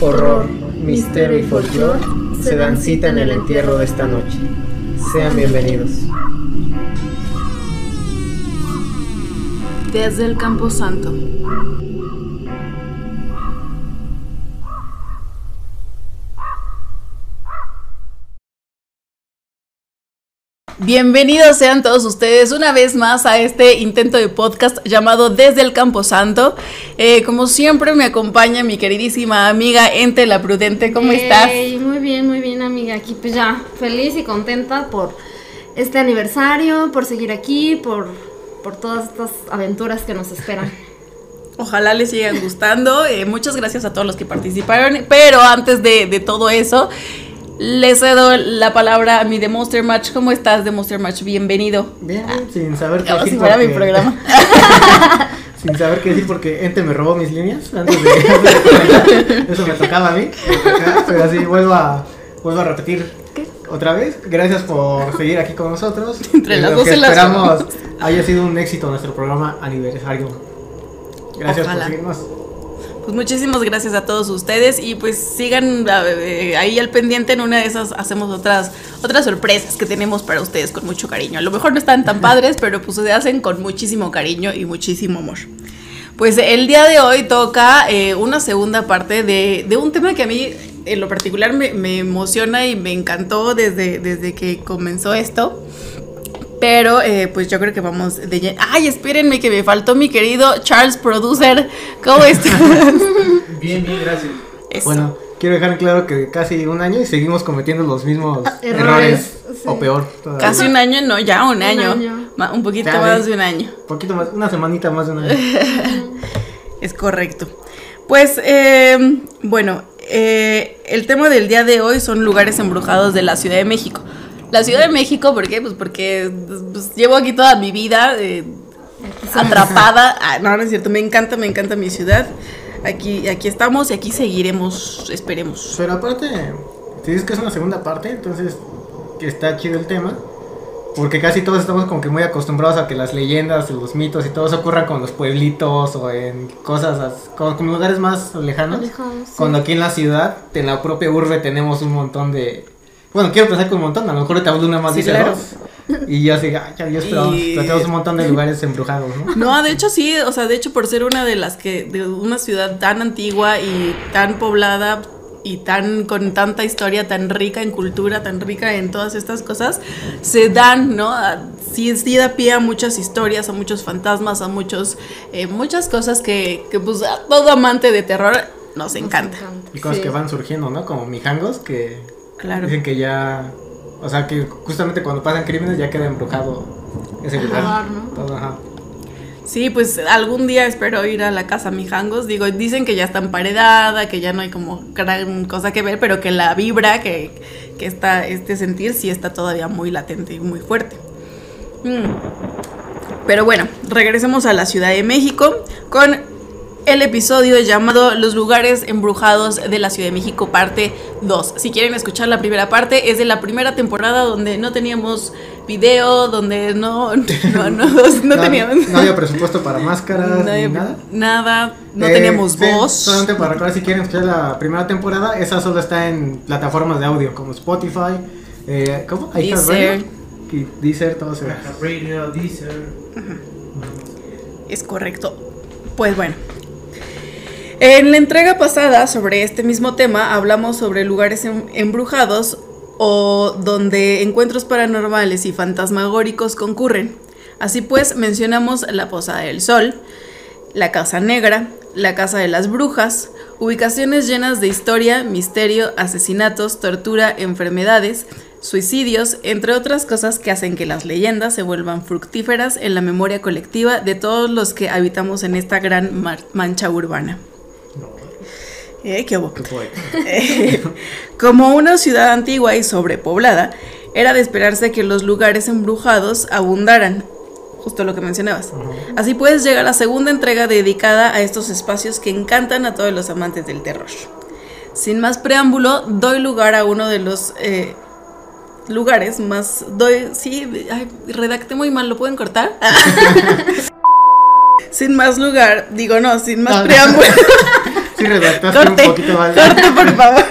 horror, misterio y folclore se dan cita en el entierro de esta noche. Sean bienvenidos. Desde el Campo Santo. Bienvenidos sean todos ustedes una vez más a este intento de podcast llamado Desde el Camposanto. Eh, como siempre me acompaña mi queridísima amiga Ente la Prudente. ¿Cómo estás? Muy bien, muy bien amiga. Aquí pues ya feliz y contenta por este aniversario, por seguir aquí, por, por todas estas aventuras que nos esperan. Ojalá les sigan gustando. Eh, muchas gracias a todos los que participaron. Pero antes de, de todo eso, le cedo la palabra a mi The Monster Match. ¿Cómo estás, The Monster Match? Bienvenido. Bien, sin saber qué decir. si fuera mi programa. sin saber qué decir porque Ente me robó mis líneas antes de. Eso me tocaba a mí. Pero así vuelvo a, vuelvo a repetir otra vez. Gracias por seguir aquí con nosotros. Entre Eh, las dos que las esperamos haya sido un éxito nuestro programa aniversario. Gracias Ojalá. por seguirnos. Pues muchísimas gracias a todos ustedes y pues sigan eh, ahí al pendiente en una de esas hacemos otras otras sorpresas que tenemos para ustedes con mucho cariño. A lo mejor no están tan padres, pero pues se hacen con muchísimo cariño y muchísimo amor. Pues el día de hoy toca eh, una segunda parte de, de un tema que a mí en lo particular me, me emociona y me encantó desde, desde que comenzó esto. Pero eh, pues yo creo que vamos de lleno. Ay, espérenme que me faltó mi querido Charles Producer. ¿Cómo estás? Bien, bien, gracias. Eso. Bueno, quiero dejar claro que casi un año y seguimos cometiendo los mismos errores, Errores, sí. o peor. todavía. Casi un año, no, ya un, año. un poquito Ya, más ¿ves? de un año. poquito más, una semanita más de un año. Es correcto. Pues, eh, bueno, eh, el tema del día de hoy son lugares embrujados de la Ciudad de México. La Ciudad de México, ¿por qué? Pues porque pues, llevo aquí toda mi vida eh, atrapada. Ah, no, no es cierto, me encanta, me encanta mi ciudad. Aquí, aquí estamos y aquí seguiremos, esperemos. Pero aparte, si dices que es una segunda parte, entonces que está chido el tema. Porque casi todos estamos como que muy acostumbrados a que las leyendas, los mitos y todo eso ocurran con los pueblitos o en cosas, como lugares más lejanos. Alejados, sí. Cuando aquí en la ciudad, en la propia urbe, tenemos un montón de... Bueno, quiero pensar que un montón, a lo mejor te hablo una más Sí, dice claro. dos. Y yo así, ay, ya, yo esperaba. Y- pero tenemos un montón de lugares embrujados, ¿no? No, de hecho sí, o sea, de hecho por ser una de las que, de una ciudad tan antigua y tan poblada y tan, con tanta historia, tan rica en cultura, tan rica en todas estas cosas, se dan, ¿no? A- Sí, sí da pie a muchas historias, a muchos fantasmas, a muchos, eh, muchas cosas que, que pues a todo amante de terror nos encanta. Y cosas Sí. que van surgiendo, ¿no? Como Mijangos, que Claro. dicen que ya... O sea, que justamente cuando pasan crímenes ya queda embrujado ese lugar. ¿no? Todo, ajá. Sí, pues algún día espero ir a la casa Mijangos. Digo, dicen que ya está emparedada, que ya no hay como gran cosa que ver, pero que la vibra que, que está este sentir sí está todavía muy latente y muy fuerte. Mm. Pero bueno, regresemos a la Ciudad de México con el episodio llamado Los lugares embrujados de la Ciudad de México, parte 2. Si quieren escuchar la primera parte, es de la primera temporada donde no teníamos video, donde no, no, no, no teníamos... No había presupuesto para máscaras No había- ni nada. nada, no Eh, teníamos sí, voz. Solamente para recordar, si quieren escuchar la primera temporada, esa solo está en plataformas de audio como Spotify, eh, ¿cómo? Deezer. Y Deezer, todo eso. Radio, Deezer. Es correcto. Pues bueno. En la entrega pasada sobre este mismo tema hablamos sobre lugares em- embrujados o donde encuentros paranormales y fantasmagóricos concurren. Así pues, mencionamos la Posada del Sol, la Casa Negra, la Casa de las Brujas, ubicaciones llenas de historia, misterio, asesinatos, tortura, enfermedades, suicidios, entre otras cosas que hacen que las leyendas se vuelvan fructíferas en la memoria colectiva de todos los que habitamos en esta gran mancha urbana. Eh, qué hubo. Eh, Como una ciudad antigua y sobrepoblada, era de esperarse que los lugares embrujados abundaran, justo lo que mencionabas. Así pues llega la segunda entrega dedicada a estos espacios que encantan a todos los amantes del terror. Sin más preámbulo, doy lugar a uno de los eh, lugares más... Doy, sí, ay, redacté muy mal, ¿lo pueden cortar? sin más lugar, digo no, sin más No, no. Sí, redactaste Corte, un poquito mal. corte, por favor.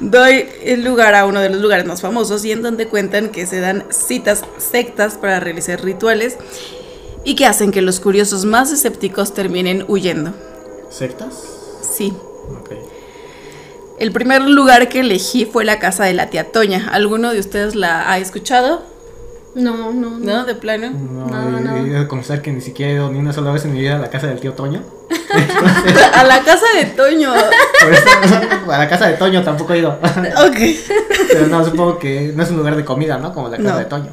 Doy el lugar a uno de los lugares más famosos y en donde cuentan que se dan citas sectas para realizar rituales y que hacen que los curiosos más escépticos terminen huyendo. ¿Sectas? Sí. Ok. El primer lugar que elegí fue la casa de la tía Toña. ¿Alguno de ustedes la ha escuchado? No, no, no. ¿No? ¿De plano? No, No, he- no. he de confesar que ni siquiera he ido ni una sola vez en mi vida a la casa del tío Toño. A la casa de Toño. A la casa de Toño tampoco he ido. Ok. Pero no, supongo que no es un lugar de comida, ¿no? Como la casa No. de Toño.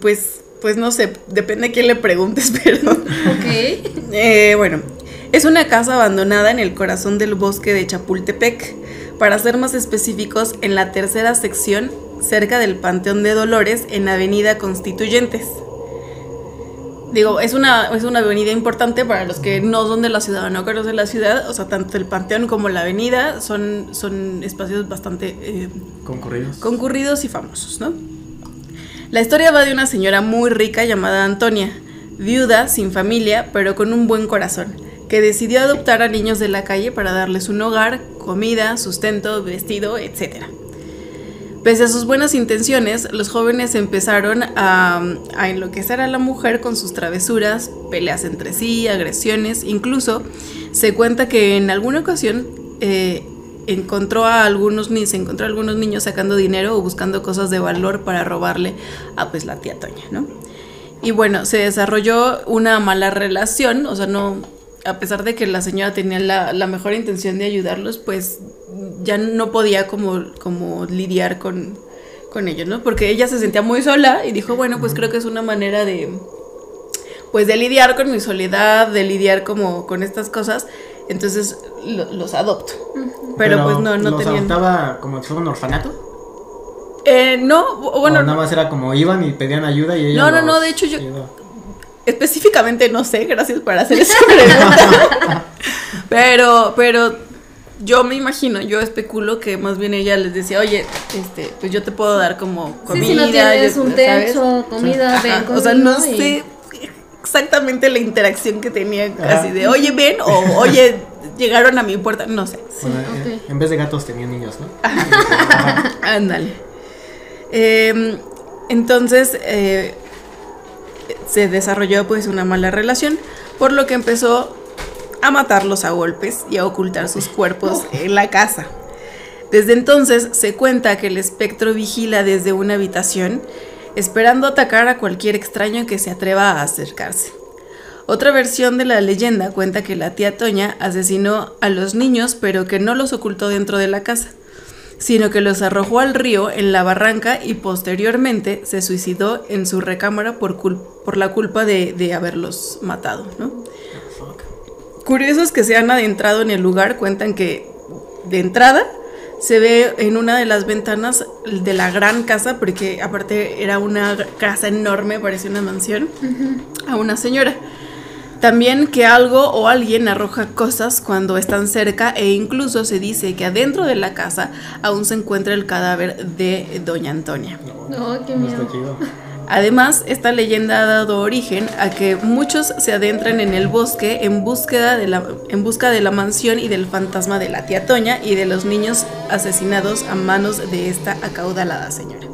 Pues, pues no sé, depende a quién le preguntes, pero... Ok. Eh, bueno, es una casa abandonada en el corazón del bosque de Chapultepec. Para ser más específicos, en la tercera sección, cerca del Panteón de Dolores, en Avenida Constituyentes. Digo, es una, es una avenida importante para los que no son de la ciudad o no conocen la ciudad. O sea, tanto el panteón como la avenida son, son espacios bastante eh, Concurridos. concurridos y famosos, ¿no? La historia va de una señora muy rica llamada Antonia, viuda, sin familia, pero con un buen corazón, que decidió adoptar a niños de la calle para darles un hogar, comida, sustento, vestido, etc. Pese a sus buenas intenciones, los jóvenes empezaron a, enloquecer a la mujer con sus travesuras, peleas entre sí, agresiones, incluso se cuenta que en alguna ocasión eh, encontró a algunos se encontró a algunos niños sacando dinero o buscando cosas de valor para robarle a pues la tía Toña, ¿no? Y bueno, se desarrolló una mala relación, o sea, no, a pesar de que la señora tenía la mejor intención de ayudarlos, pues ya no podía como, como lidiar con, con ellos, ¿no? Porque ella se sentía muy sola y dijo, bueno, pues creo que es una manera de, pues de lidiar con mi soledad, de lidiar como con estas cosas, entonces lo- los adopto. Pero, pues no, no ¿los tenían... adoptaba como si fuera un orfanato? Eh, no, bueno, ¿O nada más era como iban y pedían ayuda y ella No, no, no, de hecho yo-? Específicamente no sé, gracias por hacer esa pregunta. pero, pero yo me imagino, yo especulo que más bien ella les decía, oye, este, pues yo te puedo dar como comida. sí, si no tienes yo- un ¿sabes? techo, comida, Ajá, ven O sea, no y- sé exactamente la interacción que tenían así de, oye, ven, o oye, llegaron a mi puerta, no sé. Bueno, ok. en- en vez de gatos tenían niños, ¿no? Ándale. Em, entonces eh, se desarrolló pues una mala relación, por lo que empezó a matarlos a golpes y a ocultar sus cuerpos en la casa. Desde entonces se cuenta que el espectro vigila desde una habitación, esperando atacar a cualquier extraño que se atreva a acercarse. Otra versión de la leyenda cuenta que la tía Toña asesinó a los niños, pero que no los ocultó dentro de la casa sino que los arrojó al río en la barranca y posteriormente se suicidó en su recámara por, por la culpa de, de haberlos matado. ¿no? Curiosos que se han adentrado en el lugar cuentan que de entrada se ve en una de las ventanas de la gran casa, porque aparte era una casa enorme, parecía una mansión, a una señora. También que algo o alguien arroja cosas cuando están cerca e incluso se dice que adentro de la casa aún se encuentra el cadáver de Doña Antonia. No, qué No miedo. está chido. Además, esta leyenda ha dado origen a que muchos se adentran en el bosque en, búsqueda de la, en busca de la mansión y del fantasma de la tía Toña y de los niños asesinados a manos de esta acaudalada señora.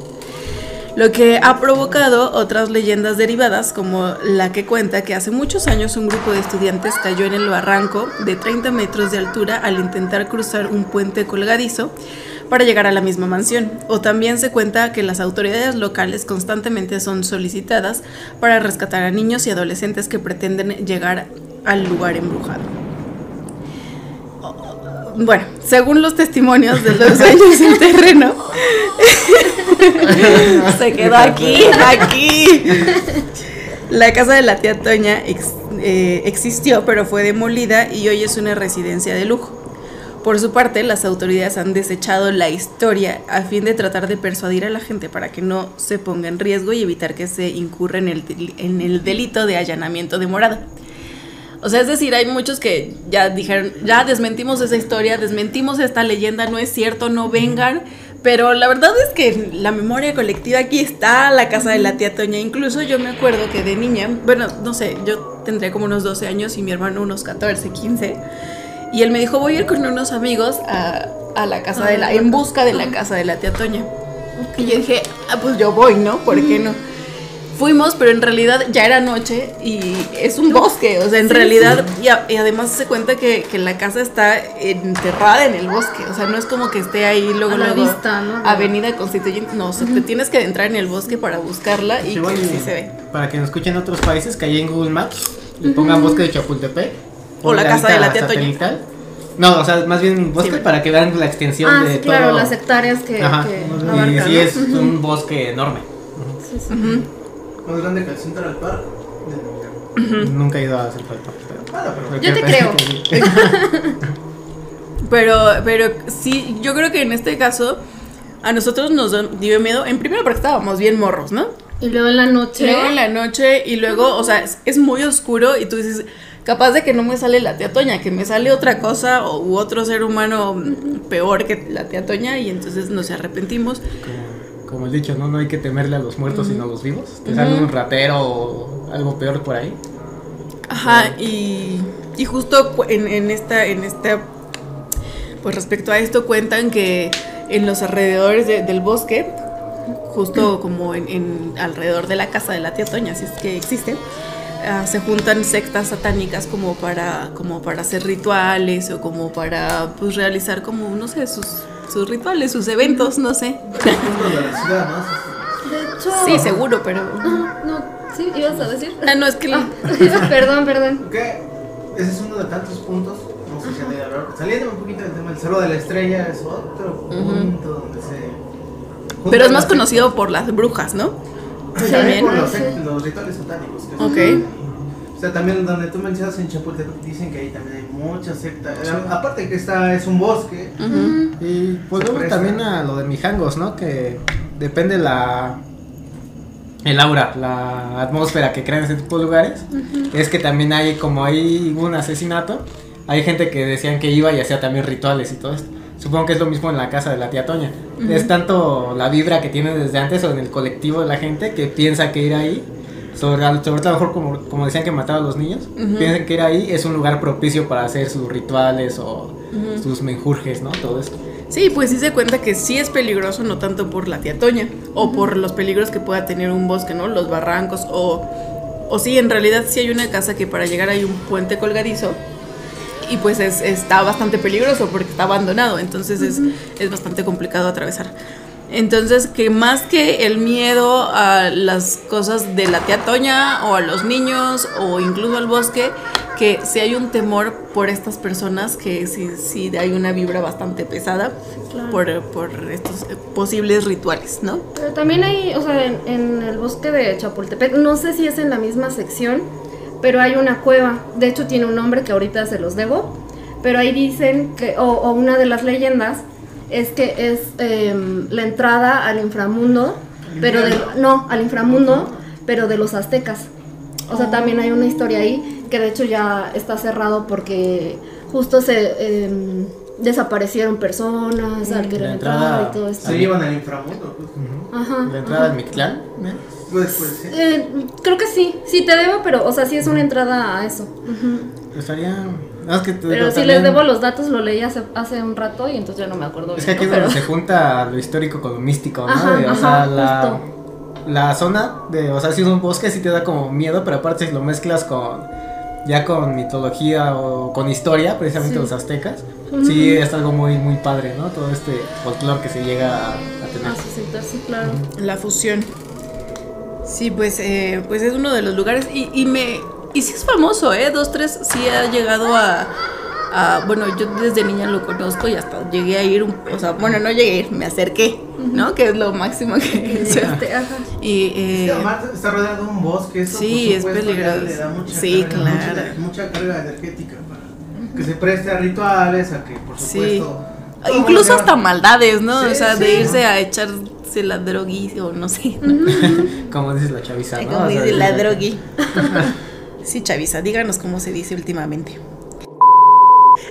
Lo que ha provocado otras leyendas derivadas, como la que cuenta que hace muchos años un grupo de estudiantes cayó en el barranco de 30 metros de altura al intentar cruzar un puente colgadizo para llegar a la misma mansión. O también se cuenta que las autoridades locales constantemente son solicitadas para rescatar a niños y adolescentes que pretenden llegar al lugar embrujado. Bueno, según los testimonios de los dueños del terreno, se quedó aquí, aquí. La casa de la tía Toña ex- eh, existió, pero fue demolida y hoy es una residencia de lujo. Por su parte, las autoridades han desechado la historia a fin de tratar de persuadir a la gente para que no se ponga en riesgo y evitar que se incurra en el, en el delito de allanamiento de morada. O sea, es decir, hay muchos que ya dijeron, ya desmentimos esa historia, desmentimos esta leyenda, no es cierto, no vengan. Pero la verdad es que la memoria colectiva aquí está, la casa de la tía Toña. Incluso yo me acuerdo que de niña, bueno, no sé, yo tendría como unos 12 años y mi hermano unos 14, 15. Y él me dijo, voy a ir con unos amigos a, a la casa de la, en busca de la casa de la tía Toña. Y yo dije, ah, pues yo voy, ¿no? ¿Por qué no? Fuimos, pero en realidad ya era noche y es un bosque, o sea, en realidad, y, a- y además se cuenta que, que la casa está enterrada en el bosque, o sea, no es como que esté ahí luego, A la luego, vista, ¿no? Avenida Constituyente, no, o sea, te tienes que adentrar en el bosque para buscarla y que y sí se ve. Para que nos escuchen otros países, que ahí en Google Maps le pongan bosque de Chapultepec. O la casa de la tía satelital. No, o sea, más bien bosque Sí. para que vean la extensión Ah, de sí, todo. claro, las hectáreas que, Ajá. que y sí ¿no? es un bosque enorme. Sí, sí. Ujú. Más grande que el Central Park. del- Nunca he ido a hacer falta. Pero, Bueno, pero Yo te creo. Pero, pero sí, yo creo que en este caso a nosotros nos dio miedo, en primero porque estábamos bien morros, ¿no? Y luego en la noche. Luego en la noche y luego, o sea, es, es muy oscuro y tú dices, capaz de que no me sale la tía Toña, que me sale otra cosa o, u otro ser humano peor que la tía Toña y entonces nos arrepentimos. como, como el dicho, ¿no? No hay que temerle a los muertos sino a los vivos. Te sale un ratero o algo peor por ahí. Ajá, y, y justo en, en esta, en esta, pues respecto a esto cuentan que en los alrededores de- del bosque, justo como en, en alrededor de la casa de la tía Toña, si es que existe, ah, se juntan sectas satánicas como para, como para hacer rituales o como para pues realizar como, no sé, sus, sus rituales, sus eventos, no sé. puntos de la ciudad, ¿no? De hecho. Sí, seguro, pero... Ajá, No, sí, ibas a decir. Ah, no, es que... Ah, perdón, perdón. Que ese es uno de tantos puntos. No sé si. Saliendo un poquito del tema del Cerro de la Estrella, es otro punto donde se. Pero es más conocido por las brujas, ¿no? Sí, también. por los, Sí. los rituales satánicos. que Ok. O sea, también donde tú mencionas en Chapultepec, dicen que ahí también hay muchas sectas. Aparte que está, es un bosque. Ujú. Y volvemos presta. también a lo de Mijangos, ¿no? Que depende la el aura, la atmósfera que crean ese tipo de lugares. Es que también hay, como hay un asesinato, hay gente que decían que iba y hacía también rituales y todo esto. Supongo que es lo mismo en la casa de la tía Toña. Es tanto la vibra que tiene desde antes o en el colectivo de la gente que piensa que ir ahí, sobre, sobre todo a lo mejor como, como decían que mataba a los niños, piensan que ir ahí es un lugar propicio para hacer sus rituales o sus menjurjes, ¿no? Todo esto. Sí, pues sí se cuenta que sí es peligroso, no tanto por la tía Toña o por los peligros que pueda tener un bosque, ¿no? Los barrancos o, o sí, en realidad sí hay una casa que para llegar hay un puente colgadizo y pues es, está bastante peligroso porque está abandonado, entonces es, es bastante complicado atravesar. Entonces, que más que el miedo a las cosas de la tía Toña o a los niños o incluso al bosque, que si hay un temor por estas personas, que sí, sí hay una vibra bastante pesada claro. por, por estos posibles rituales, ¿no? Pero también hay, o sea, en, en el bosque de Chapultepec, no sé si es en la misma sección, pero hay una cueva. De hecho, tiene un nombre que ahorita se los debo. Pero ahí dicen que, o, o una de las leyendas, es que es em, la entrada al inframundo, pero del, no, al inframundo, pero de los aztecas. O sea, también hay una historia ahí que de hecho ya está cerrado porque justo se em, desaparecieron personas al querer La entrar entrada- y todo esto. Se llevan al inframundo. pues. Ajá. La entrada al Mictlán, ¿eh? Pues, pues. Eh, creo que sí, sí te debo, pero, o sea, sí es una entrada a eso. Ujú. Estaría. No, es que te Pero digo, si también- les debo los datos, lo leí hace, hace un rato y entonces ya no me acuerdo Es que aquí es donde Pero- se junta lo histórico con lo místico, ¿no? Ajá, De, o ajá, sea, la, zona de, o sea, si es un bosque sí te da como miedo, pero aparte si lo mezclas con ya con mitología o con historia, precisamente Sí. los aztecas, sí es algo muy muy padre, ¿no? Todo este folclore que se llega a, a tener. Ah, sí, sí, sí, claro. La fusión. Sí, pues, eh, pues es uno de los lugares y, y me y sí es famoso, ¿eh? Dos, tres sí ha llegado a, a- bueno, yo desde niña lo conozco y hasta llegué a ir, un- o sea, bueno, no llegué a ir, me acerqué, ¿no? Que es lo máximo que Este, ajá. Y eh, Sí, además está rodeado de un bosque, eso Sí, por es supuesto, ya peligroso. le da mucha Sí, carga, claro. Mucha, mucha carga energética para que se preste a rituales, a que por Sí. supuesto. todo incluso hasta maldades, ¿no? Sí, o sea, de sí. irse a la drogui o no sé. Como dices la chaviza, ¿no? Como dice la drogui. sí, Chavisa, díganos cómo se dice últimamente.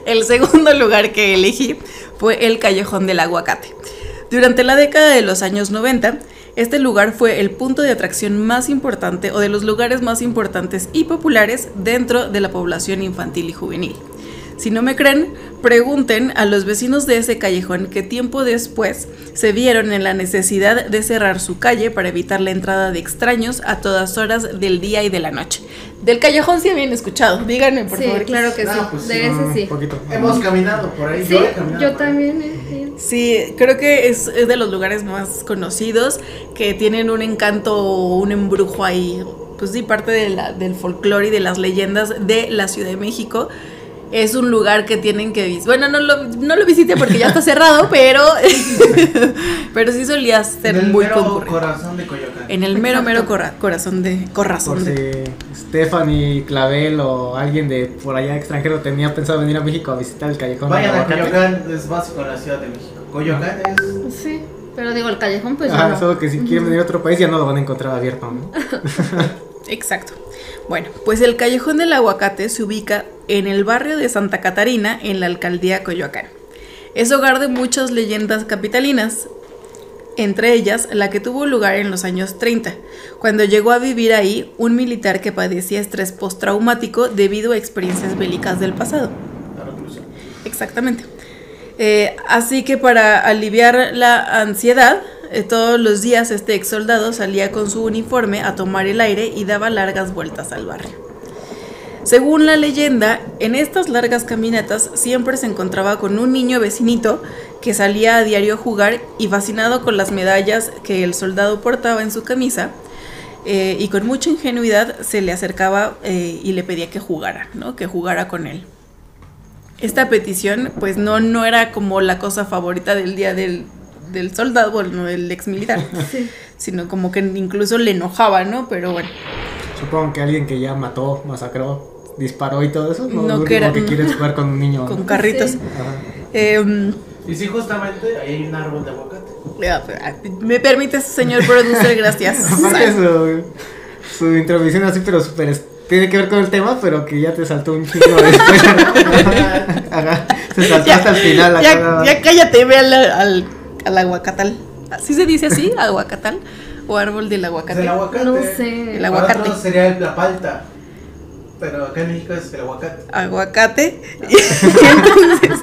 El segundo lugar que elegí fue el Callejón del Aguacate. Durante la década de los años 90, este lugar fue el punto de atracción más importante o de los lugares más importantes y populares dentro de la población infantil y juvenil. Si no me creen, pregunten a los vecinos de ese callejón que tiempo después se vieron en la necesidad de cerrar su calle para evitar la entrada de extraños a todas horas del día y de la noche. Del callejón sí habían escuchado, díganme por Sí, favor. claro que Ah, sí. pues de sí, ese sí. poquito. Hemos caminado por ahí. Sí, yo he caminado yo también. he ido. Sí, creo que es, es de los lugares más conocidos que tienen un encanto, un embrujo ahí, pues sí, parte de la- del folclore y de las leyendas de la Ciudad de México. Es un lugar que tienen que visitar. Bueno, no lo, no lo visité porque ya está cerrado, pero, pero sí solía ser En el muy mero concurrido. corazón de Coyoacán. En el mero, mero cora- corazón de Por corazón de. si Stephanie Clavel o alguien de por allá extranjero tenía pensado venir a México a visitar el callejón. Vayan a. Coyoacán, es básico en la Ciudad de México. Coyoacán es. Sí, pero digo, el callejón, pues ya no. solo que si quieren venir a otro país ya no lo van a encontrar abierto. ¿no? Exacto. Bueno, pues el Callejón del Aguacate se ubica en el barrio de Santa Catarina, en la alcaldía Coyoacán. Es hogar de muchas leyendas capitalinas, entre ellas la que tuvo lugar en los años 30, cuando llegó a vivir ahí un militar que padecía estrés postraumático debido a experiencias bélicas del pasado. Exactamente. Eh, así que para aliviar la ansiedad, todos los días este ex soldado salía con su uniforme a tomar el aire y daba largas vueltas al barrio. Según la leyenda, en estas largas caminatas siempre se encontraba con un niño vecinito que salía a diario a jugar y fascinado con las medallas que el soldado portaba en su camisa, eh, y con mucha ingenuidad se le acercaba eh, y le pedía que jugara, ¿no? Que jugara con él. Esta petición, pues no, no era como la cosa favorita del día del, del soldado, bueno, del ex militar, Sí. sino como que incluso le enojaba, ¿no? Pero bueno, Supongo que alguien que ya mató, masacró, disparó y todo eso. No, No, que era- que quiere es jugar con un niño. con ¿no? carritos. Sí. Em, Y sí, justamente ahí hay un árbol de aguacate. ¿Me permites, señor producer? Gracias. Aparte su, su introducción así, pero súper tiene que ver con el tema, pero que ya te saltó un chingo después. Ajá. Se saltó hasta el final. ya, ya cállate, ve al, al, al aguacatal. ¿Sí se dice así? ¿Aguacatal? ¿O árbol del aguacate? el aguacate. No sé. El aguacate. otros sería el- la palta. Pero acá en México es el aguacate. Aguacate. Y entonces,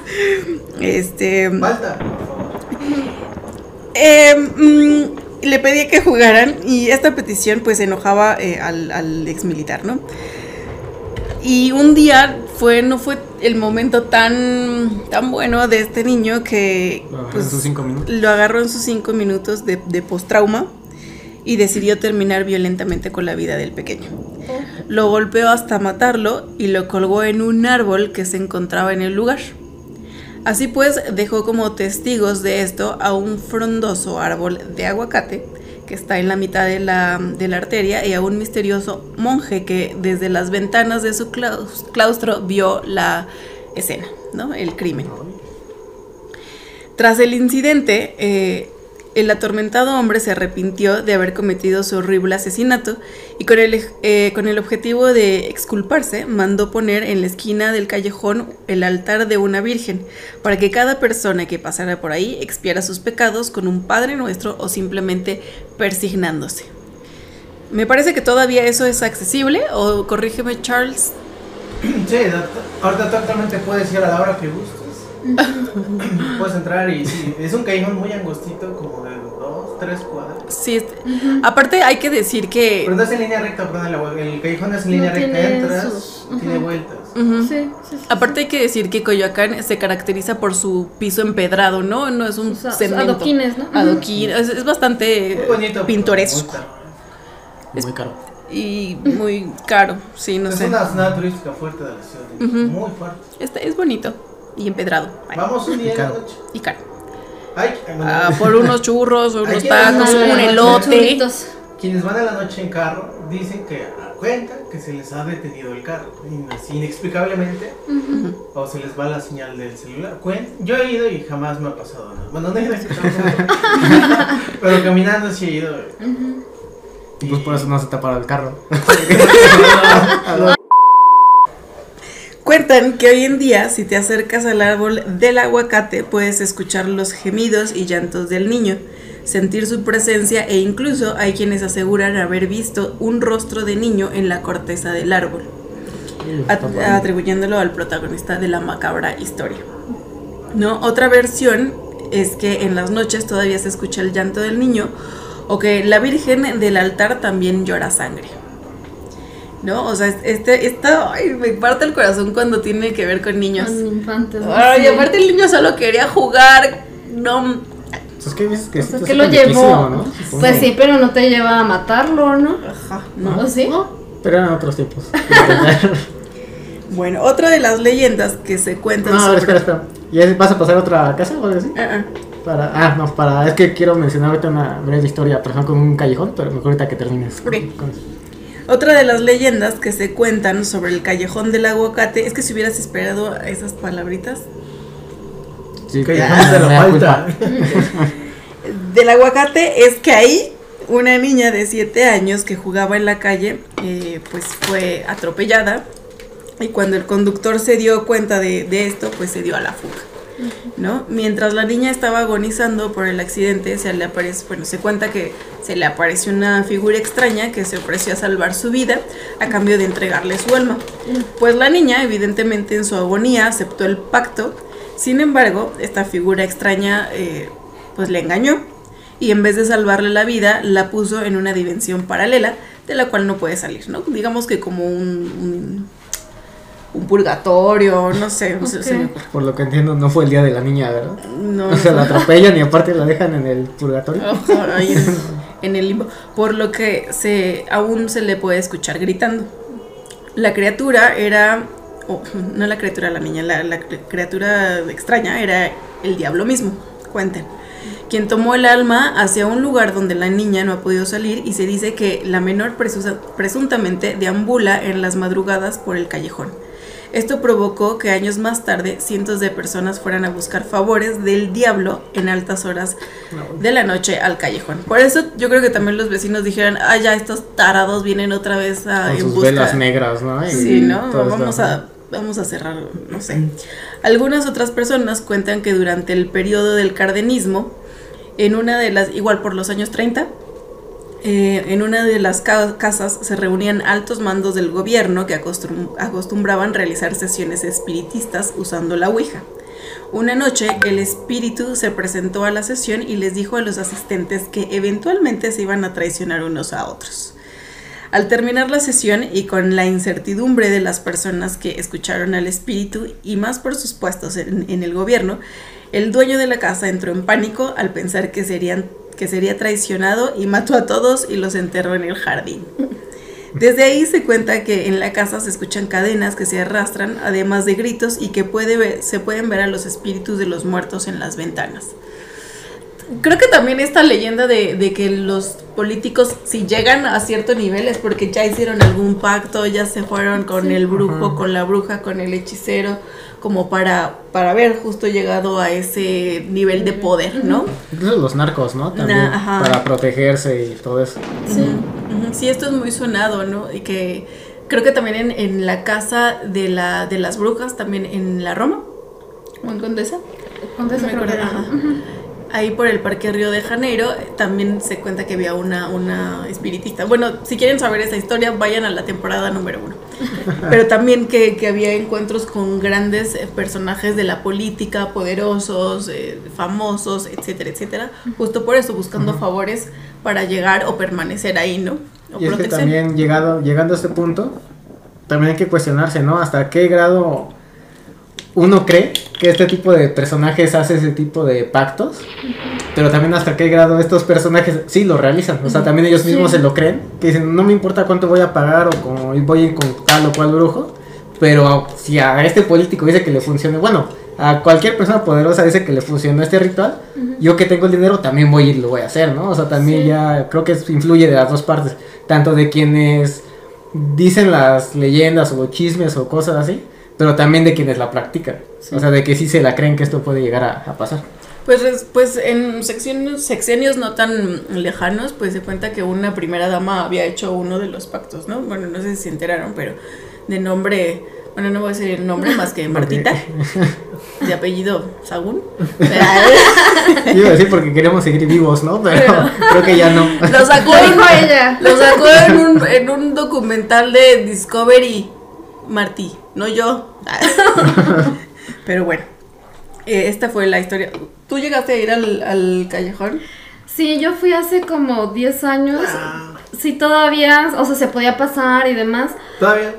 este. Palta, por favor. Eh, mm, le pedí que jugaran y esta petición pues enojaba eh, al, al ex militar, ¿no? Y un día fue, no fue el momento tan, tan bueno de este niño que Lo agarró pues, en sus cinco minutos. lo agarró en sus cinco minutos de, de postrauma y decidió terminar violentamente con la vida del pequeño. Lo golpeó hasta matarlo y lo colgó en un árbol que se encontraba en el lugar. Así pues, dejó como testigos de esto a un frondoso árbol de aguacate que está en la mitad de la, de la arteria y a un misterioso monje que desde las ventanas de su claus- claustro vio la escena, ¿no? El crimen. Tras el incidente, eh, el atormentado hombre se arrepintió de haber cometido su horrible asesinato y con el, eh, con el objetivo de exculparse, mandó poner en la esquina del callejón el altar de una virgen para que cada persona que pasara por ahí expiara sus pecados con un Padre Nuestro o simplemente persignándose. Me parece que todavía eso es accesible, o corrígeme Charles. Sí, ahorita tú actualmente puedes ir a la hora que gustes. puedes entrar y sí, es un callejón muy angostito, como de dos, tres cuadras. Sí, este- aparte hay que decir que... Pero no es en línea recta, perdón, el, callejón es en línea No recta, entras, sus- tiene vueltas. Ujú. Sí, sí, sí. Aparte hay que decir que Coyoacán se caracteriza por su piso empedrado, ¿no? No es un O sea, cemento. adoquines, ¿no? Adoquín, es, es bastante bonito. pintoresco muy caro. Muy caro. y muy caro, sí, no es sé. una zona turística fuerte de la ciudad, muy fuerte. Este es bonito y empedrado. Ay, Vamos un día la Caro. noche. Y caro. Ay, Ah, por unos churros, unos tacos, un elote. Churritos. Quienes van a la noche en carro dicen que a cuenta que se les ha detenido el carro, inexplicablemente, o se les va la señal del celular. Yo he ido y jamás me ha pasado nada. Bueno, no he ido, pero caminando sí he ido. Y pues por eso no se te parado el carro. Cuentan que hoy en día, si te acercas al árbol del aguacate, puedes escuchar los gemidos y llantos del niño, sentir su presencia e incluso hay quienes aseguran haber visto un rostro de niño en la corteza del árbol. at- atribuyéndolo al protagonista de la macabra historia. ¿No? Otra versión es que en las noches todavía se escucha el llanto del niño o que la Virgen del altar también llora sangre. ¿No? O sea, este, esta, ay, me parte el corazón cuando tiene que ver con niños. Con infantes. Ay, Sí. aparte el niño solo quería jugar. No, Es que dices que O sea, que lo llevó. Pues sí, pero no te lleva a matarlo, ¿no? ajá, ¿No? no. ¿O sí? Pero eran otros tiempos. Bueno, otra de las leyendas que se cuentan no, sobre- espera, espera. ¿Ya vas a pasar a otra casa o algo así? Ah, ah. Para, ah, no, para, es que quiero mencionar ahorita una breve historia personal con un callejón, pero mejor ahorita que termines. Con eso. Otra de las leyendas que se cuentan sobre el callejón del aguacate es que si hubieras esperado a esas palabritas Sí, lo me da falta. del aguacate es que ahí una niña de 7 años que jugaba en la calle eh, pues fue atropellada y cuando el conductor se dio cuenta de, de esto pues se dio a la fuga. ¿No? Mientras la niña estaba agonizando por el accidente, se le apareció, bueno, se cuenta que se le apareció una figura extraña que se ofreció a salvar su vida a cambio de entregarle su alma. Pues la niña, evidentemente en su agonía, aceptó el pacto. Sin embargo, esta figura extraña eh, pues le engañó y en vez de salvarle la vida, la puso en una dimensión paralela de la cual no puede salir, ¿no? Digamos que como un, un purgatorio, no sé, no sé, se me Ok. ocurre. Por lo que entiendo, no fue el día de la niña, ¿verdad? No, O sea, la atropellan y aparte la dejan en el purgatorio. Ahí en, en el limbo. Por lo que se aún se le puede escuchar gritando. La criatura era. o, no la criatura, la niña, la, la cri- criatura extraña era el diablo mismo. Cuenten. Quien tomó el alma hacia un lugar donde la niña no ha podido salir y se dice que la menor presuntamente deambula en las madrugadas por el callejón. Esto provocó que años más tarde cientos de personas fueran a buscar favores del diablo en altas horas de la noche al callejón. Por eso yo creo que también los vecinos dijeron, ah, ya estos tarados vienen otra vez a Con en sus busca". velas negras, ¿no? Y Sí, ¿no? Vamos a, vamos a cerrar, no sé. Algunas otras personas cuentan que durante el periodo del cardenismo, en una de las, igual por los años 30, eh, en una de las ca- casas se reunían altos mandos del gobierno que acostum- acostumbraban realizar sesiones espiritistas usando la Ouija. Una noche el espíritu se presentó a la sesión y les dijo a los asistentes que eventualmente se iban a traicionar unos a otros. Al terminar la sesión y con la incertidumbre de las personas que escucharon al espíritu y más por sus puestos en, en el gobierno, el dueño de la casa entró en pánico al pensar que, serían, que sería traicionado y mató a todos y los enterró en el jardín. Desde ahí se cuenta que en la casa se escuchan cadenas que se arrastran, además de gritos y que puede ver- se pueden ver a los espíritus de los muertos en las ventanas. Creo que también esta leyenda de, de que los políticos, si llegan a cierto nivel, es porque ya hicieron algún pacto, ya se fueron con el brujo, Ajá. con la bruja, con el hechicero, como para, para haber justo llegado a ese nivel de poder, ¿no? Incluso los narcos, ¿no? También. Ajá. para protegerse y todo eso. Sí. Ujú, Sí, esto es muy sonado, ¿no? Y que creo que también en, en la casa de, la, de las brujas, también en la Roma, o en Condesa, Condesa No me ahí por el Parque Río de Janeiro, también se cuenta que había una, una espiritista. Bueno, si quieren saber esa historia, vayan a la temporada número uno. Pero también que, que había encuentros con grandes eh, personajes de la política, poderosos, eh, famosos, etcétera, etcétera. Justo por eso, buscando favores para llegar o permanecer ahí, ¿no? O Y es que también llegado, llegando a este punto, también hay que cuestionarse, ¿no? Hasta qué grado uno cree que este tipo de personajes hace ese tipo de pactos, pero también hasta qué grado estos personajes sí lo realizan. O sea, también ellos mismos Sí. se lo creen, que dicen, no me importa cuánto voy a pagar o como voy a ir con tal o cual brujo, pero si a este político dice que le funcione, bueno, a cualquier persona poderosa dice que le funcionó este ritual, yo que tengo el dinero también voy y lo voy a hacer, ¿no? O sea, también Sí. ya creo que influye de las dos partes, tanto de quienes dicen las leyendas o chismes o cosas así, pero también de quienes la practican. O sea, de que sí se la creen que esto puede llegar a, a pasar. Pues, pues en secciones, sexenios no tan lejanos, pues se cuenta que una primera dama había hecho uno de los pactos, ¿no? Bueno, no sé si se enteraron, pero de nombre, bueno, no voy a decir el nombre más que Martita, de apellido Sagún. Yo iba a decir porque queremos seguir vivos, ¿no? Pero creo que ya no. Lo sacó, ella. lo sacó en un, en un documental de Discovery Martí, no yo. Pero bueno, eh, esta fue la historia. ¿Tú llegaste a ir al, al callejón? Sí, yo fui hace como 10 años. Ah, Sí, todavía, o sea, se podía pasar y demás. Todavía.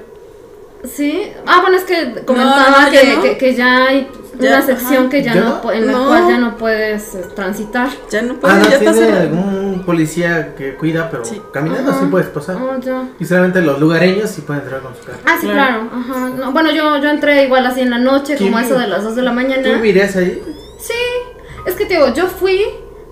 Sí. Ah, bueno, es que comentaba No, que, no. que, que ya hay Ya, una sección ajá. que ya ¿Ya no, en la No. cual ya no puedes eh, transitar. Ya no Ah, puedes, no, ya tiene algún policía que cuida, pero Sí. caminando Ajá. sí puedes pasar. Oh, ya. Y solamente los lugareños sí pueden entrar con su carro. Ah, sí, Claro. claro. Ajá. No, bueno, yo, yo entré igual así en la noche, como a ¿Quién eso de las 2 de la mañana. ¿Tú vivías ahí? Sí, es que te digo, yo fui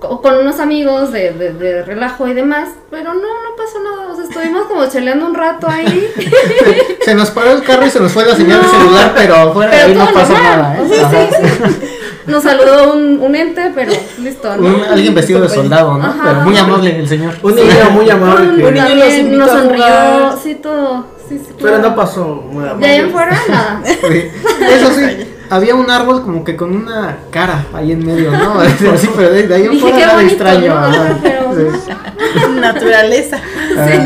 con unos amigos de, de, de relajo y demás, pero no, no pasó nada. O sea, estuvimos como cheleando un rato ahí. Se nos paró el carro y se nos fue la señal No. de celular, pero fuera de ahí no pasó normal. nada, ¿eh? O sí, sí. Nos saludó un, un ente, pero listo, ¿no? Un- alguien vestido de soldado, ¿no? Ajá. pero muy amable el señor. Un niño muy amable Un- que... Un niño nos a sonrió, sí, todo. Sí, sí, Pero claro. no pasó muy De amable. ahí en fuera, nada. Sí. Eso sí, había un árbol como que con una cara ahí en medio, ¿no? Así, pero de, de ahí Dije, fuera qué nada bonito, extraño. ¿no? ajá. Pero Sí. Naturaleza. Ajá.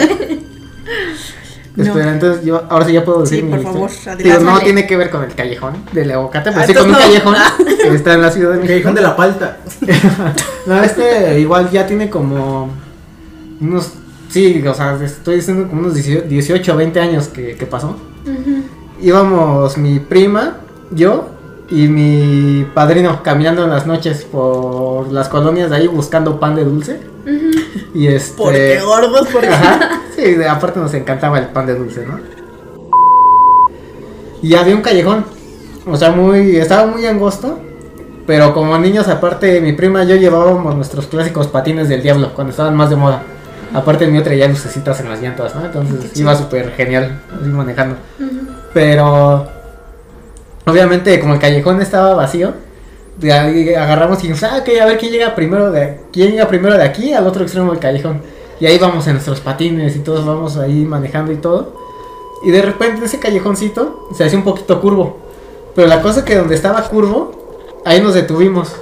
Espera, entonces yo ahora sí ya puedo decir Sí, mi por historia. favor, Digo, no tiene que ver con el callejón del aguacate, pero Ah, sí con un no. callejón que está en la ciudad de México. callejón de la palta. No, este igual ya tiene como unos, sí, o sea, estoy diciendo como unos 18 o 20 años que, que pasó. Íbamos mi prima, yo y mi padrino caminando en las noches por las colonias de ahí buscando pan de dulce. Y este... Porque gordos, porque. Ajá. Sí, aparte nos encantaba el pan de dulce, ¿no? Y había un callejón. O sea, muy. Estaba muy angosto. Pero como niños, aparte, mi prima y yo llevábamos nuestros clásicos patines del diablo cuando estaban más de moda. Aparte, el mío traía lucecitas en las llantas, ¿no? Entonces iba súper genial, así manejando. Pero. Obviamente, como el callejón estaba vacío, agarramos y dijimos, ah, ok, a ver quién llega primero de quién llega primero de aquí al otro extremo del callejón. Y ahí vamos en nuestros patines y todos vamos ahí manejando y todo. Y de repente ese callejoncito se hacía un poquito curvo. Pero la cosa es que donde estaba curvo, ahí nos detuvimos.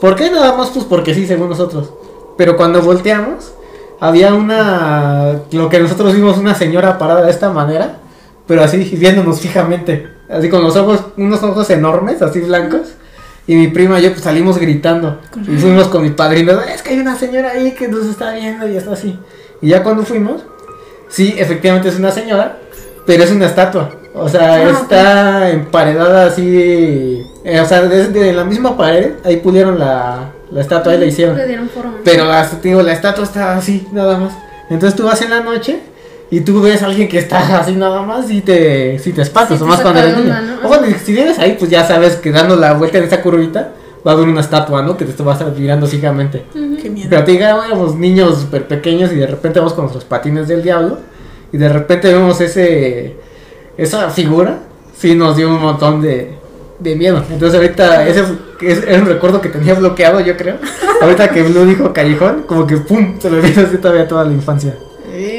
¿Por qué? Nada más pues porque sí, según nosotros. Pero cuando volteamos, había una, lo que nosotros vimos, una señora parada de esta manera, pero así viéndonos fijamente, así con los ojos, unos ojos enormes, así blancos. Y mi prima y yo pues salimos gritando. Y fuimos con mi padrino, es que hay una señora ahí que nos está viendo y está así. Y ya cuando fuimos, sí, efectivamente es una señora, pero es una estatua. O sea, Ah, está emparedada así. eh, o sea, desde la misma pared, ahí pulieron la, la estatua y la hicieron. Le dieron forma. Pero la, digo, la estatua está así, nada más. Entonces tú vas en la noche y tú ves a alguien que está así nada más y te, si te espantas, Sí, o más cuando eres niño. ¿no? O y si vienes ahí, pues ya sabes que dando la vuelta en esa curvita va a haber una estatua, ¿no? Que te va a estar mirando fijamente. Qué miedo. Pero te digo, éramos niños súper pequeños y de repente vamos con nuestros patines del diablo y de repente vemos ese esa figura, sí nos dio un montón de, de miedo. Entonces ahorita ese es, era un recuerdo que tenía bloqueado, yo creo. Ahorita que Blue dijo callejón, como que pum, se me vino así todavía toda la infancia.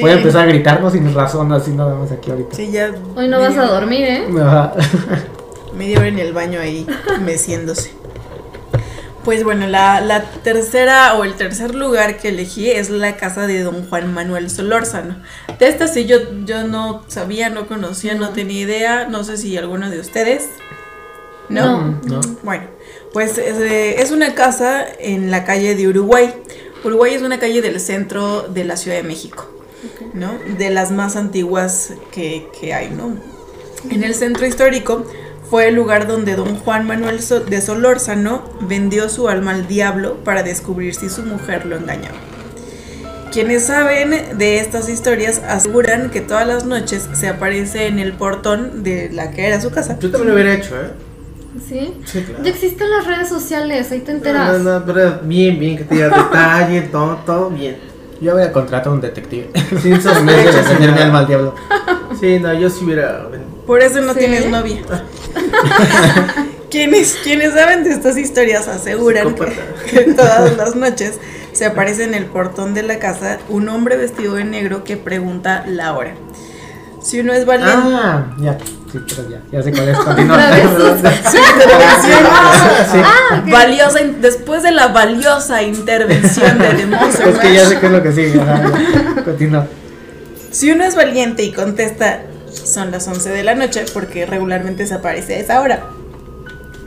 Voy a empezar a gritarnos sin razón así nada más aquí ahorita. Sí, ya. Hoy no vas a dormir, ¿eh? Ajá. Media hora en el baño ahí, meciéndose. Pues bueno, la, la tercera o el tercer lugar que elegí es la casa de don Juan Manuel Solórzano. De esta sí yo, yo no sabía, no conocía, no tenía idea. No sé si alguno de ustedes. ¿No? No. Bueno, pues es, es una casa en la calle de Uruguay. Uruguay es una calle del centro de la Ciudad de México, ¿no? De las más antiguas que, que hay, ¿no? En el centro histórico fue el lugar donde don Juan Manuel de Solórzano vendió su alma al diablo para descubrir si su mujer lo engañaba. Quienes saben de estas historias aseguran que todas las noches se aparece en el portón de la que era su casa. Yo también lo hubiera hecho, ¿eh? Sí. Sí, claro. Ya existen las redes sociales, ahí te No, enteras. no, no, pero bien, bien, que te diga detalle, todo, todo bien. Yo voy a contratar a un detective. Sin vez de sospechas. defender mi alma al diablo. Sí, no, yo sí hubiera. Por eso no Sí. tienes novia. quienes, quienes saben de estas historias aseguran que, que todas las noches se aparece en el portón de la casa un hombre vestido de negro que pregunta la hora. Si uno es valiente. Ah, ya. Sí, pero ya. Ya sé cuál es. Continúa. Sí. Sí. Ah, Valiosa, in- después de la valiosa intervención de Monster Es que ya sé qué es lo que sigue. Continúa. Si uno es valiente y contesta Son las 11 de la noche porque regularmente se aparece a esa hora.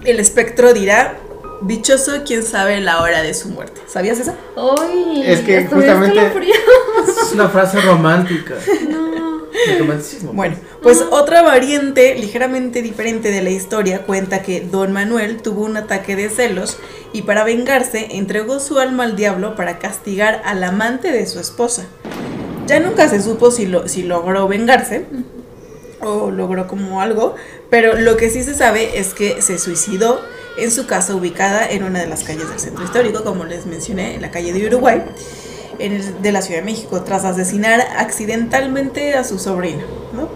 El espectro dirá, dichoso quien sabe la hora de su muerte. ¿Sabías eso? Ay, Es que justamente-. Es una frase romántica. No. El romanticismo. Bueno, pues otra variante ligeramente diferente de la historia cuenta que Don Manuel tuvo un ataque de celos y para vengarse entregó su alma al diablo para castigar al amante de su esposa. Ya nunca se supo si, lo, si logró vengarse o logró como algo, pero lo que sí se sabe es que se suicidó en su casa ubicada en una de las calles del centro histórico, como les mencioné, en la calle de Uruguay, de la Ciudad de México, tras asesinar accidentalmente a su sobrino. ¿no?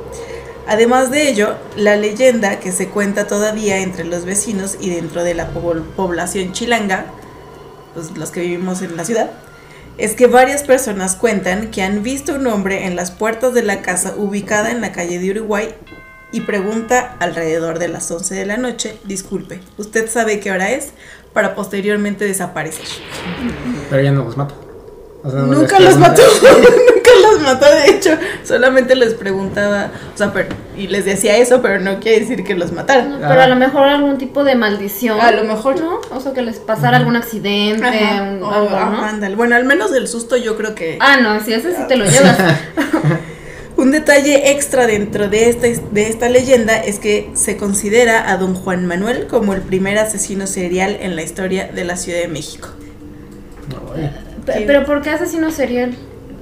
Además de ello, la leyenda que se cuenta todavía entre los vecinos y dentro de la pobl- población chilanga, pues los que vivimos en la ciudad, es que varias personas cuentan que han visto un hombre en las puertas de la casa ubicada en la calle de Uruguay y pregunta alrededor de las 11 de la noche, disculpe, ¿usted sabe qué hora es? Para posteriormente desaparecer. Pero ya no los mata. O sea, no Nunca los mató, nunca los mató, de hecho, solamente les preguntaba, o sea, pero- y les decía eso, pero no quiere decir que los matara. No, pero a lo mejor algún tipo de maldición. A lo mejor. ¿no? O sea, que les pasara algún accidente, Ajá, un- o- algo, ajá, ¿no? ándale. Bueno, al menos del susto yo creo que... Ah, no, si ese sí te lo llevas. Un detalle extra dentro de esta, de esta leyenda es que se considera a don Juan Manuel como el primer asesino serial en la historia de la Ciudad de México. Ay. Pe- Pero ¿por qué asesino serial?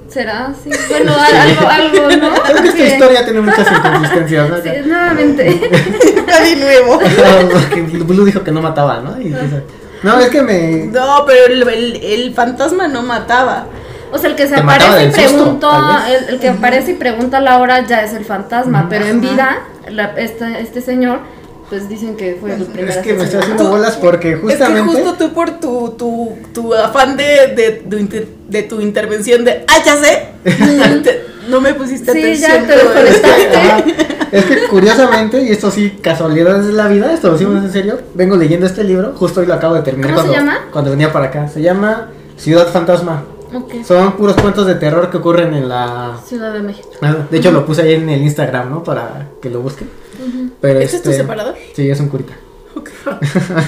¿Será así? Bueno, al- algo, algo, ¿no? Creo que esta Sí. historia tiene muchas inconsistencias, ¿no? Sí, nuevamente. Nadie nuevo. Porque Blue dijo que no mataba, ¿no? Y no, es que me. No, pero el, el- el fantasma no mataba. O sea, el que se Te aparece y susto, vez. el, el que aparece y pregunta la hora ya es el fantasma, pero en vida, la- esta- este señor, pues dicen que fue el primer Es que me estoy haciendo bolas porque justamente. Es que justo tú por tu, tu, tu afán de, de, de tu intervención de, ah, ya sé, te- no me pusiste Sí, atención. ya te desconectaste. Es que curiosamente, y esto sí, casualidades de la vida, esto lo decimos en serio, vengo leyendo este libro, justo hoy lo acabo de terminar ¿Cómo se cuando, llama? cuando venía para acá. Se llama Ciudad Fantasma. Son puros cuentos de terror que ocurren en la... Ciudad de México. Ah, De hecho lo puse ahí en el Instagram, ¿no? Para que lo busquen. Pero ¿Este es tu este- separador? Sí, es un curita.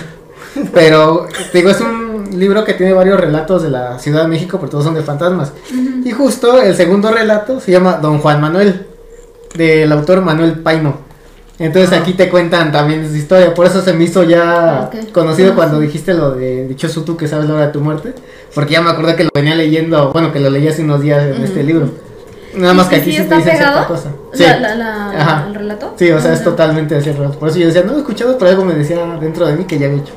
Pero, te digo, es un libro que tiene varios relatos de la Ciudad de México, pero todos son de fantasmas. Y justo el segundo relato se llama Don Juan Manuel, del autor Manuel Paino. Entonces aquí te cuentan también su historia, por eso se me hizo ya conocido Ah, cuando sí. dijiste lo de dichoso tú que sabes la hora de tu muerte, porque ya me acordé que lo venía leyendo, bueno, que lo leí hace unos días en este libro. Nada más que ¿Y aquí sí sí te está dicen cierta cosa. La- la- la- Ajá. ¿El relato? Sí, o sea, es Ah. totalmente así real. Por eso yo decía, no lo he escuchado, pero algo me decía dentro de mí que ya había hecho.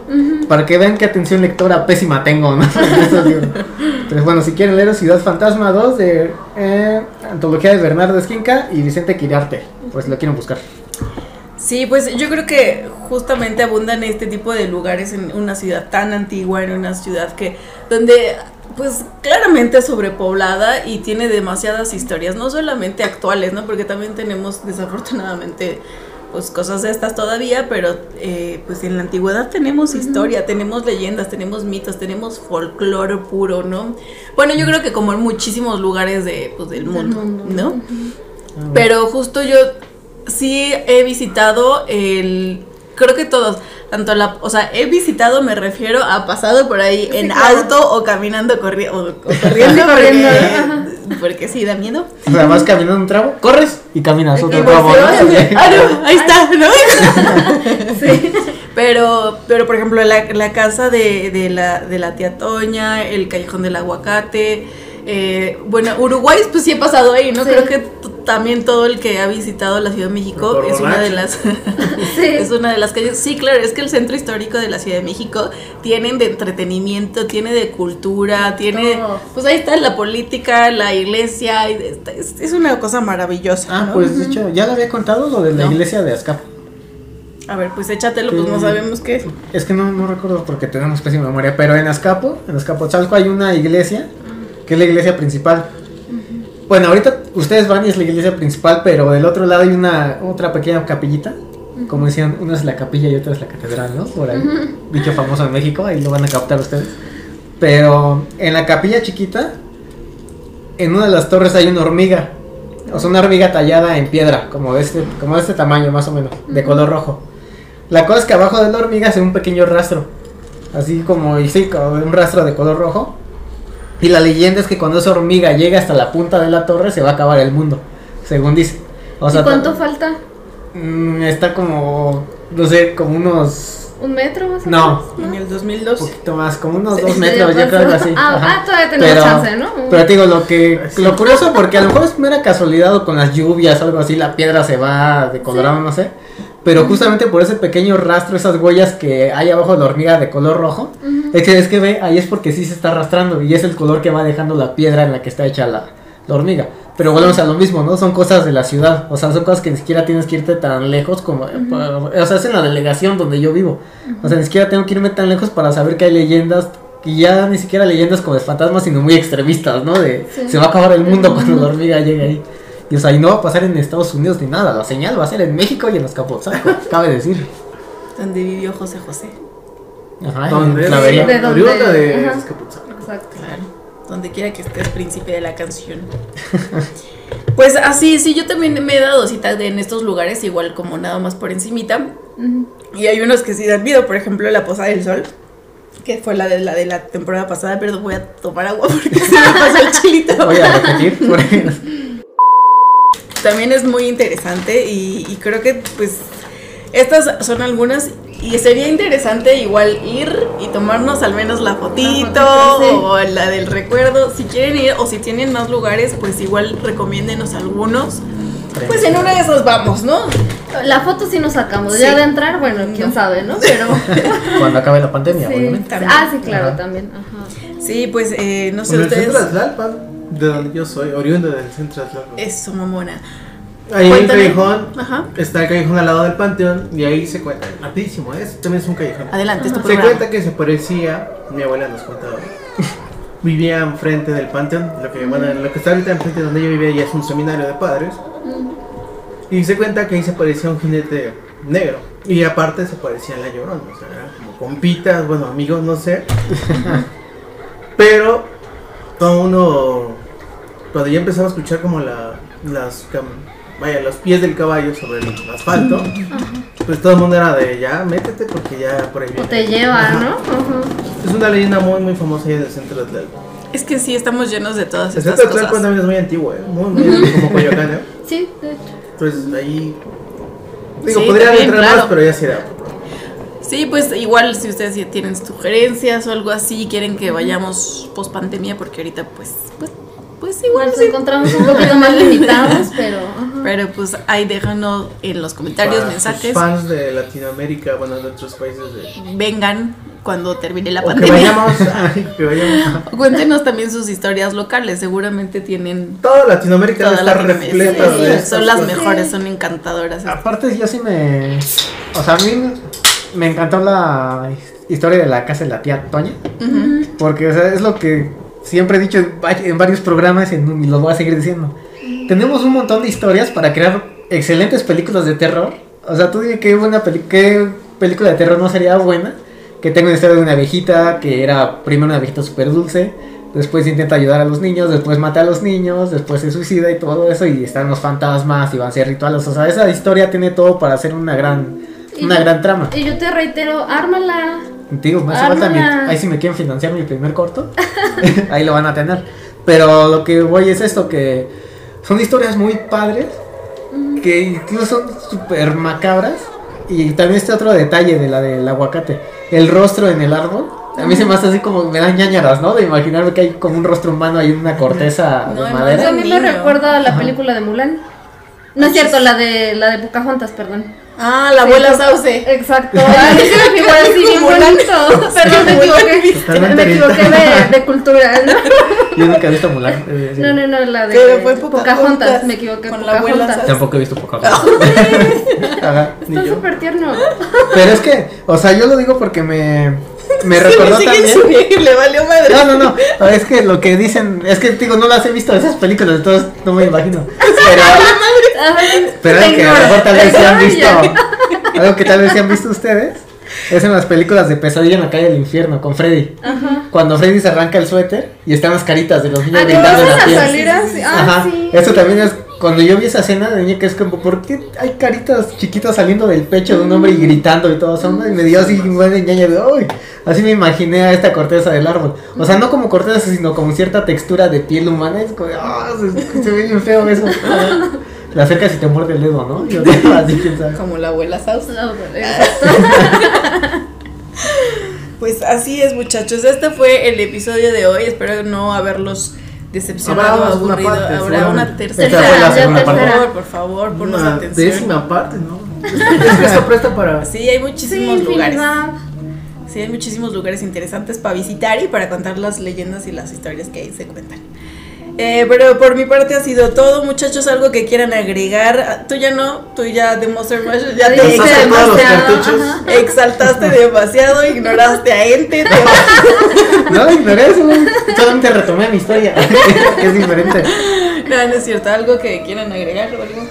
Para que vean qué atención lectora pésima tengo, ¿no? En estos libros. Pero bueno, si quieren leer Ciudad Fantasma 2 de eh, Antología de Bernardo Esquinca y Vicente Quiriarte, pues lo quieren buscar. Sí, pues yo creo que justamente abundan este tipo de lugares en una ciudad tan antigua, en una ciudad que donde pues claramente es sobrepoblada y tiene demasiadas historias, no solamente actuales, ¿no? Porque también tenemos desafortunadamente pues cosas de estas todavía, pero eh, pues en la antigüedad tenemos historia, tenemos leyendas, tenemos mitos, tenemos folclore puro, ¿no? Bueno, yo creo que como en muchísimos lugares de, pues, del mundo, mundo, ¿no? Pero justo yo sí he visitado el. Creo que todos, tanto la. O sea, he visitado, me refiero a pasado por ahí en claro. auto o caminando corri- o, o corriendo. Corriendo, porque, porque sí, da miedo. O sea, vas caminando un tramo, corres y caminas Y otro volteo, tramo. ah, no, ahí está, ¿no? Sí. Pero, pero por ejemplo, la, la casa de, de la, de la tía Toña, el callejón del aguacate. Eh, bueno, Uruguay, pues sí he pasado ahí, ¿no? Sí. Creo que también todo el que ha visitado la Ciudad de México es una de las Sí. es una de las calles. Sí, claro, es que el centro histórico de la Ciudad de México tienen de entretenimiento, tiene de cultura, tiene, Todo. pues ahí está la política, la iglesia, es, es una cosa maravillosa. Ah, ¿no? pues de hecho, ya le había contado lo de la No. iglesia de Azcapo. A ver, pues échatelo, pues no sabemos qué es. Es que no, no recuerdo porque tenemos pésima memoria, pero en Azcapo, en Azcapotzalco hay una iglesia, que es la iglesia principal. Bueno, ahorita ustedes van y es la iglesia principal, pero del otro lado hay una otra pequeña capillita. Como decían, una es la capilla y otra es la catedral, ¿no? Por ahí. Dicho famoso en México, ahí lo van a captar ustedes. Pero en la capilla chiquita, en una de las torres hay una hormiga. O sea, una hormiga tallada en piedra, como de este, como de este tamaño más o menos, de color rojo. La cosa es que abajo de la hormiga se ve un pequeño rastro. Así como, y sí, como un rastro de color rojo. Y la leyenda es que cuando esa hormiga llega hasta la punta de la torre se va a acabar el mundo, según dice. O sea, ¿Y cuánto ta- falta? Mm, está como, no sé, como unos... ¿Un metro más o No. menos? En el Un 2002. poquito más, como unos Sí, dos sí, metros, ya yo creo que pasó. así. Ah, ah, todavía tenemos chance, ¿no? Pero te digo, lo que Sí. lo curioso, porque a lo mejor es mera casualidad o con las lluvias o algo así, la piedra se va decolorando, no sé. Pero justamente por ese pequeño rastro, esas huellas que hay abajo de la hormiga de color rojo, es, que, es que ve, ahí es porque sí se está arrastrando y es el color que va dejando la piedra en la que está hecha la, la hormiga. Pero volvemos a lo mismo, ¿no? Son cosas de la ciudad, o sea, son cosas que ni siquiera tienes que irte tan lejos como... O sea, es en la delegación donde yo vivo. O sea, ni siquiera tengo que irme tan lejos para saber que hay leyendas, y ya ni siquiera leyendas como de fantasmas, sino muy extremistas, ¿no? De Sí. se va a acabar el mundo cuando la hormiga llegue ahí. Y o sea, y no va a pasar en Estados Unidos ni nada, la señal va a ser en México y en Azcapotzalco, cabe decir. Donde vivió José José. Ajá, ¿Dónde? es? Clavería. de dónde- Oriunda de ajá. Azcapotzalco. Exacto. Claro. Donde quiera que estés, príncipe de la canción. Pues así, sí, yo también me he dado cita de- en estos lugares, igual como nada más por encimita. Y hay unos que sí dan miedo, por ejemplo, la Posada del Sol, que fue la de la, de la temporada pasada, pero voy a tomar agua porque se me pasó el chilito. Voy a repetir. porque- También es muy interesante y, y creo que pues estas son algunas y sería interesante igual ir y tomarnos al menos la fotito o la del recuerdo. Si quieren ir o si tienen más lugares, pues igual recomiéndenos algunos. Pues en una de esas vamos, ¿no? La foto sí nos sacamos. Sí. Ya de entrar, bueno, quién No. sabe, ¿no? Pero. Cuando acabe la pandemia, sí. obviamente. También. Ah, sí, claro, Ajá. también. Ajá. Sí, pues eh, no sé ustedes. De donde yo soy, oriundo del centro de Tlalpan. Eso, mamona. Ahí el Cuéntame. callejón, Ajá. está el callejón al lado del panteón y ahí se cuenta, rapidísimo, es, también es un callejón. Adelante, es tu Se programa. cuenta que se parecía, mi abuela nos contaba, vivía enfrente del panteón, lo que, bueno, lo que está ahorita enfrente donde yo vivía ya es un seminario de padres, y se cuenta que ahí se parecía un jinete negro, y aparte se parecía a la llorona, o sea, eran como compitas, bueno, amigos, no sé, pero todo uno, cuando ya empezaba a escuchar como la, las, vaya, los pies del caballo sobre el asfalto, pues todo el mundo era de ya, métete porque ya por ahí O viene. te lleva, Ajá. ¿no? Ajá. Es una leyenda muy, muy famosa ahí en el centro de Tlalpan. Es que sí, estamos llenos de todas El estas centro de Tlalpan cosas. también es muy antiguo, ¿eh? Muy, muy antiguo, como Coyoacán, ¿eh? Sí, de hecho. Entonces ahí. Digo, Sí, podría también, entrar claro. más, pero ya será. Sí, pues igual si ustedes tienen sugerencias o algo así, quieren que vayamos post pandemia, porque ahorita pues, pues, pues igual Nos sí. encontramos un poquito más limitados, pero. ajá. Pero pues ahí déjanos en los comentarios, Para mensajes. fans de Latinoamérica, bueno, de otros países de. Vengan cuando termine la O que pandemia. vayamos, ay, que vayamos. Cuéntenos también sus historias locales, seguramente tienen Toda Latinoamérica toda está repleta sí, de estas Son las cosas. mejores, son encantadoras. Aparte, yo sí me. O sea, a mí me encantó la historia de la casa de la tía Toña. Porque, o sea, es lo que siempre he dicho en, va- en varios programas y lo voy a seguir diciendo. Tenemos un montón de historias para crear excelentes películas de terror. O sea, tú dime qué, buena qué película de terror no sería buena. Que tenga una historia de una viejita que era primero una viejita súper dulce. Después intenta ayudar a los niños, después mata a los niños, después se suicida y todo eso. Y están los fantasmas y van a ser rituales. O sea, esa historia tiene todo para hacer una gran, una yo- gran trama. Y yo te reitero, ármala. Digo, me hace falta mi- Ármala. Ahí si me quieren financiar mi primer corto, ahí lo van a tener. Pero lo que voy es esto, que son historias muy padres, que incluso son súper macabras. Y también este otro detalle de la del aguacate, el rostro en el árbol. A mí se me hace así como, me dan ñañaras, ¿no? De imaginarme que hay como un rostro humano ahí en una corteza No, de no, madera. Eso a mí me recuerda a la Ajá. película de Mulan. No es cierto, la de la de Pocahontas, perdón. Ah, la abuela Sí, Sauce. Exacto. Ay, sí me así bien bonito. Perdón, me equivoqué. Me equivoqué de, de cultura, ¿no? Yo nunca he visto Mulan. eh. No, no, no, la de Pero fue Pocahontas. Pocahontas, Me equivoqué. con la abuela Pocahontas. Tampoco he visto Pocahontas. Ajá. Ni Está súper tierno. Pero es que, o sea, yo lo digo porque me, me recordó también. le valió madre. No, no, no. Es que lo que dicen, es que digo, no las he visto esas películas, entonces no me imagino. Pero, pero algo que a lo mejor tal vez sí han Ay, visto, algo que tal vez sí han visto ustedes, es en las películas de Pesadilla en la calle del infierno con Freddy. Ajá. Cuando Freddy se arranca el suéter y están las caritas de los niños Ah, en vas la piel. salir así. Ah, sí. eso también es cuando yo vi esa escena de niña que es como, ¿por qué hay caritas chiquitas saliendo del pecho de un hombre y gritando y todo eso? Y me dio así un buen de ñaña de, uy, así me imaginé a esta corteza del árbol. O sea, no como corteza, sino como cierta textura de piel humana. Es como, ah, se, se ve bien feo eso. La acercas y te muerde el dedo, ¿no? Yo, así, quién sabe. Como la abuela Saus. No. Pues así es, muchachos. Este fue el episodio de hoy. Espero no haberlos decepcionado, Habrá una aburrido. parte, Habrá una tercera. Esta fue la Ya segunda Por favor, por favor, ponnos Una atención. décima parte, ¿no? Es que presta para. Sí, hay muchísimos Sí, lugares. Sí, hay muchísimos lugares interesantes para visitar y para contar las leyendas y las historias que ahí se cuentan. Eh, pero por mi parte ha sido todo, muchachos. Algo que quieran agregar. Ah, Tú ya no, tú ya de Monster Mash ya te demasiado, exaltaste demasiado, ignoraste a Ente. te- No, ignoré eso. Solamente retomé mi historia. que es diferente. No, no es cierto. Algo que quieran agregar o algo.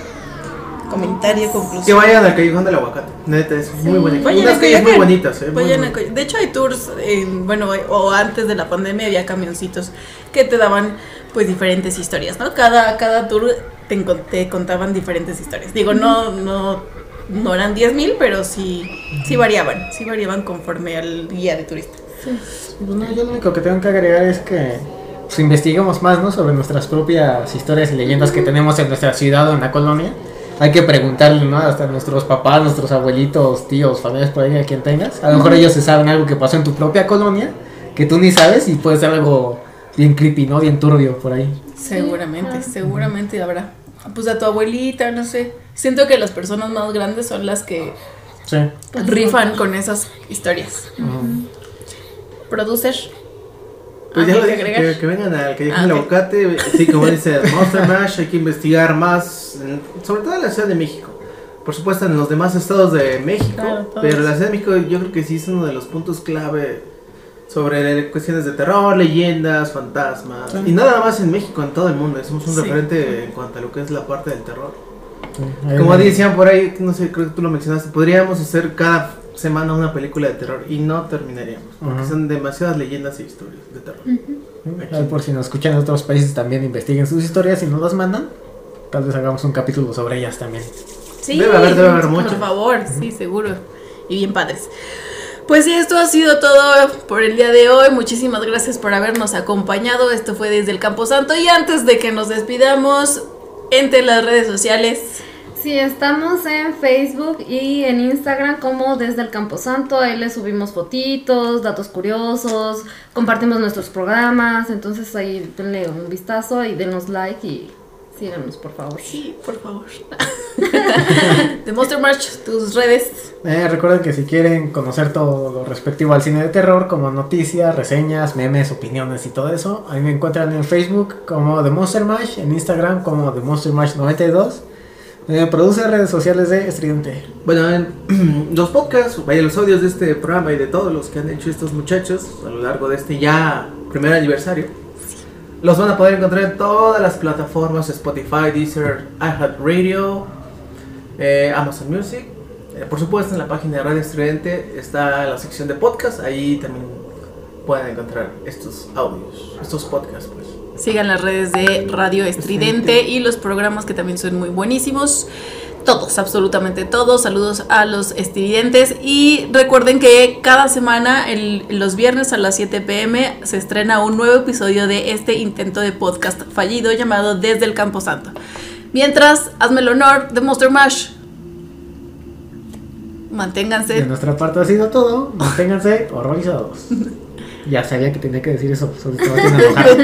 Comentario, conclusión. Que vayan al callejón del aguacate. Neta, es muy bonito. Vayan Unas a calles muy bonitas, ¿eh? Vayan de hecho hay tours, en- bueno, o antes de la pandemia había camioncitos que te daban pues diferentes historias, ¿no? Cada, cada tour te, te contaban diferentes historias. Digo, no, no, no eran 10.000, pero sí, sí variaban, sí variaban conforme al guía de turista. Pues no, yo lo único que tengo que agregar es que pues, investiguemos más, ¿no? Sobre nuestras propias historias y leyendas que tenemos en nuestra ciudad o en la colonia. Hay que preguntarle, ¿no? Hasta nuestros papás, nuestros abuelitos, tíos, familias por ahí, a quien tengas. A lo mejor ellos se saben algo que pasó en tu propia colonia, que tú ni sabes y puede ser algo bien creepy, ¿no? Bien turbio por ahí. Seguramente, seguramente habrá. Pues a tu abuelita, no sé. Siento que las personas más grandes son las que Sí. rifan con esas historias. Ujú. Producer. Pues ya ¿algo lo que dije, que, que vengan al callejón Ah, ok. aguacate. Sí, como dice Monster Mash, hay que investigar más, en- sobre todo en la Ciudad de México. Por supuesto, en los demás estados de México, Claro, pero la Ciudad de México yo creo que sí es uno de los puntos clave sobre cuestiones de terror, leyendas, fantasmas. Sí. Y nada más en México, en todo el mundo. Somos un Sí. referente en cuanto a lo que es la parte del terror. Sí. Como decían por ahí, no sé, creo que tú lo mencionaste, podríamos hacer cada semana una película de terror y no terminaríamos. Porque Ajá. son demasiadas leyendas e historias de terror. Ahí por si nos escuchan en otros países también investiguen sus historias y nos las mandan. Tal vez hagamos un capítulo sobre ellas también. Sí, Debe haber, debe haber Por mucho. favor, sí, seguro. Y bien padres. Pues esto ha sido todo por el día de hoy. Muchísimas gracias por habernos acompañado. Esto fue desde el Camposanto. Y antes de que nos despidamos, entre las redes sociales. Sí, estamos en Facebook y en Instagram como desde el Camposanto. Ahí les subimos fotitos, datos curiosos, compartimos nuestros programas. Entonces ahí denle un vistazo y denos like y síganos, por favor. Sí, por favor. de Monster March, tus redes. Eh, recuerden que si quieren conocer todo lo respectivo al cine de terror, como noticias, reseñas, memes, opiniones y todo eso, ahí me encuentran en Facebook como The Monster Mash, en Instagram como The Monster Mash 92. Eh, produce redes sociales de Estridente. Bueno, en los podcasts, vaya, los audios de este programa y de todos los que han hecho estos muchachos a lo largo de este ya primer aniversario, los van a poder encontrar en todas las plataformas: Spotify, Deezer, iHeartRadio, eh, Amazon Music. Eh, por supuesto, en la página de Radio Estridente está la sección de podcast. Ahí también pueden encontrar estos audios, estos podcasts, pues. Sigan las redes de Radio Estridente y los programas que también son muy buenísimos. Todos, absolutamente todos. Saludos a los estridentes. Y recuerden que cada semana, el- los viernes a las 7 pm, se estrena un nuevo episodio de este intento de podcast fallido llamado Desde el Campo Santo. Mientras, hazme el honor de Monster Mash. De Manténganse. nuestra parte ha sido todo. Manténganse horrorizados. Ya sabía que tenía que decir eso, estaba bien enojado.